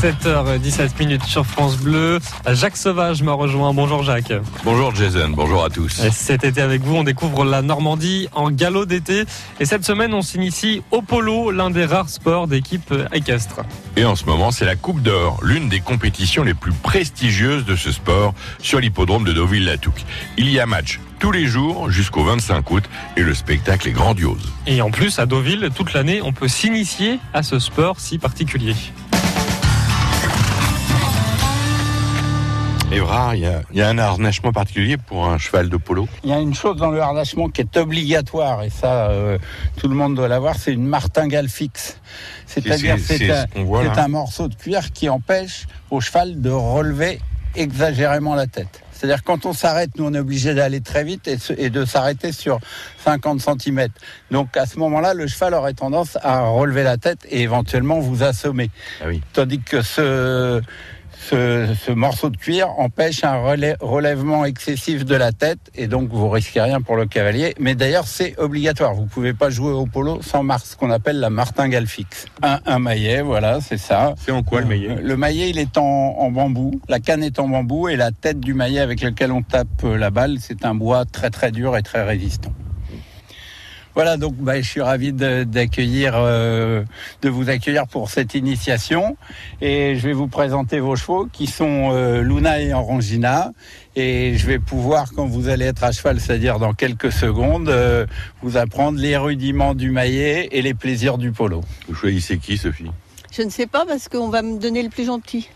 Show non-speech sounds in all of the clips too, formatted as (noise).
7h17 minutes sur France Bleu. Jacques Sauvage m'a rejoint. Bonjour Jacques. Bonjour Jason, bonjour à tous. Cet été avec vous, on découvre la Normandie en galop d'été. Et cette semaine, on s'initie au polo, l'un des rares sports d'équipe équestre. Et en ce moment, c'est la Coupe d'Or, l'une des compétitions les plus prestigieuses de ce sport sur l'hippodrome de Deauville-Latouque. Il y a match tous les jours jusqu'au 25 août et le spectacle est grandiose. Et en plus, à Deauville, toute l'année, on peut s'initier à ce sport si particulier. Evra, il y, a, un harnachement particulier pour un cheval de polo Il y a une chose dans le harnachement qui est obligatoire, et ça, euh, tout le monde doit l'avoir, c'est une martingale fixe. C'est-à-dire c'est un, un morceau de cuir qui empêche au cheval de relever exagérément la tête. C'est-à-dire quand on s'arrête, nous on est obligé d'aller très vite et, de s'arrêter sur 50 cm. Donc à ce moment-là, le cheval aurait tendance à relever la tête et éventuellement vous assommer. Ah oui. Tandis que ce ce, morceau de cuir empêche un relèvement excessif de la tête et donc vous risquez rien pour le cavalier. Mais d'ailleurs, c'est obligatoire. Vous pouvez pas jouer au polo sans ce qu'on appelle la martingale fixe. Un, maillet, voilà, c'est ça. C'est en quoi le maillet? Le maillet, il est en, en, bambou. La canne est en bambou et la tête du maillet avec lequel on tape la balle, c'est un bois très très dur et très résistant. Voilà, donc bah, je suis ravi d'accueillir, euh, de, vous accueillir pour cette initiation. Et je vais vous présenter vos chevaux qui sont euh, Luna et Orangina. Et je vais pouvoir, quand vous allez être à cheval, c'est-à-dire dans quelques secondes, euh, vous apprendre les rudiments du maillet et les plaisirs du polo. Vous choisissez qui, Sophie? Je ne sais pas parce qu'on va me donner le plus gentil.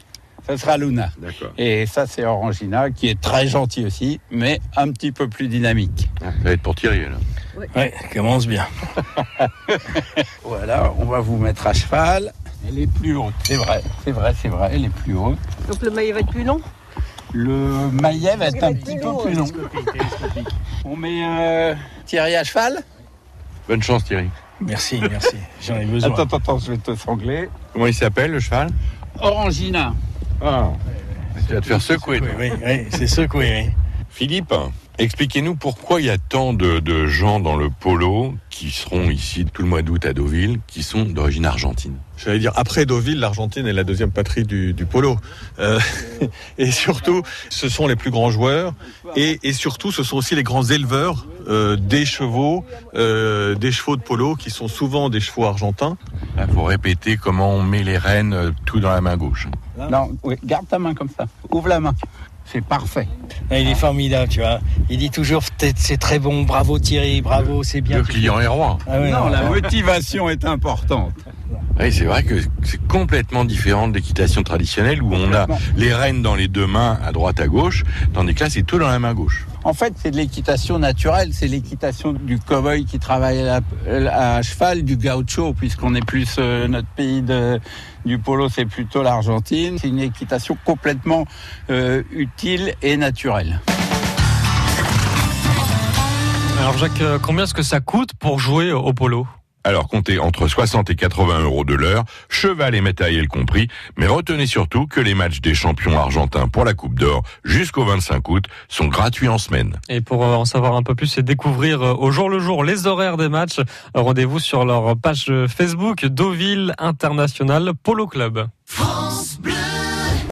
Ça sera Luna. Et ça, c'est Orangina, qui est très gentil aussi, mais un petit peu plus dynamique. ça va être pour Thierry, là. Oui, commence bien. (laughs) voilà, on va vous mettre à cheval. Elle est plus haute, c'est vrai, c'est vrai, c'est vrai, elle est plus haute. Donc le maillet va être plus long Le maillet va être un petit peu plus long. On met euh, Thierry à cheval Bonne chance Thierry. Merci, merci, j'en ai besoin. Attends, attends, je vais te sangler. Comment il s'appelle le cheval? Orangina. Ah, tu vas te faire secouer. Oui, oui, c'est secoué, oui. Philippe, expliquez-nous pourquoi il y a tant de, gens dans le polo qui seront ici tout le mois d'août à Deauville, qui sont d'origine argentine. J'allais dire, après Deauville, l'Argentine est la deuxième patrie du, polo. Euh, (laughs) et surtout, ce sont les plus grands joueurs. Et, surtout, ce sont aussi les grands éleveurs euh, des chevaux, euh, des chevaux de polo, qui sont souvent des chevaux argentins. Il faut répéter comment on met les rênes tout dans la main gauche. Non, garde ta main comme ça. Ouvre la main c'est parfait. Ah, il est formidable, tu vois. Il dit toujours c'est très bon, bravo Thierry, bravo, c'est bien. Le client est roi. Ah non, la motivation est importante. Oui, c'est vrai que c'est complètement différent de l'équitation traditionnelle où on a les rênes dans les deux mains à droite à gauche, tandis que là c'est tout dans la main gauche. En fait, c'est de l'équitation naturelle, c'est l'équitation du cowboy qui travaille à, cheval, du gaucho, puisqu'on est plus euh, notre pays de, du polo, c'est plutôt l'Argentine. C'est une équitation complètement euh, utile et naturelle. Alors Jacques, euh, combien est-ce que ça coûte pour jouer au polo? Alors comptez entre 60 et 80 euros de l'heure, cheval et matériel compris, mais retenez surtout que les matchs des champions argentins pour la Coupe d'Or jusqu'au 25 août sont gratuits en semaine. Et pour euh, en savoir un peu plus et découvrir euh, au jour le jour les horaires des matchs, rendez-vous sur leur page Facebook Deauville International Polo Club.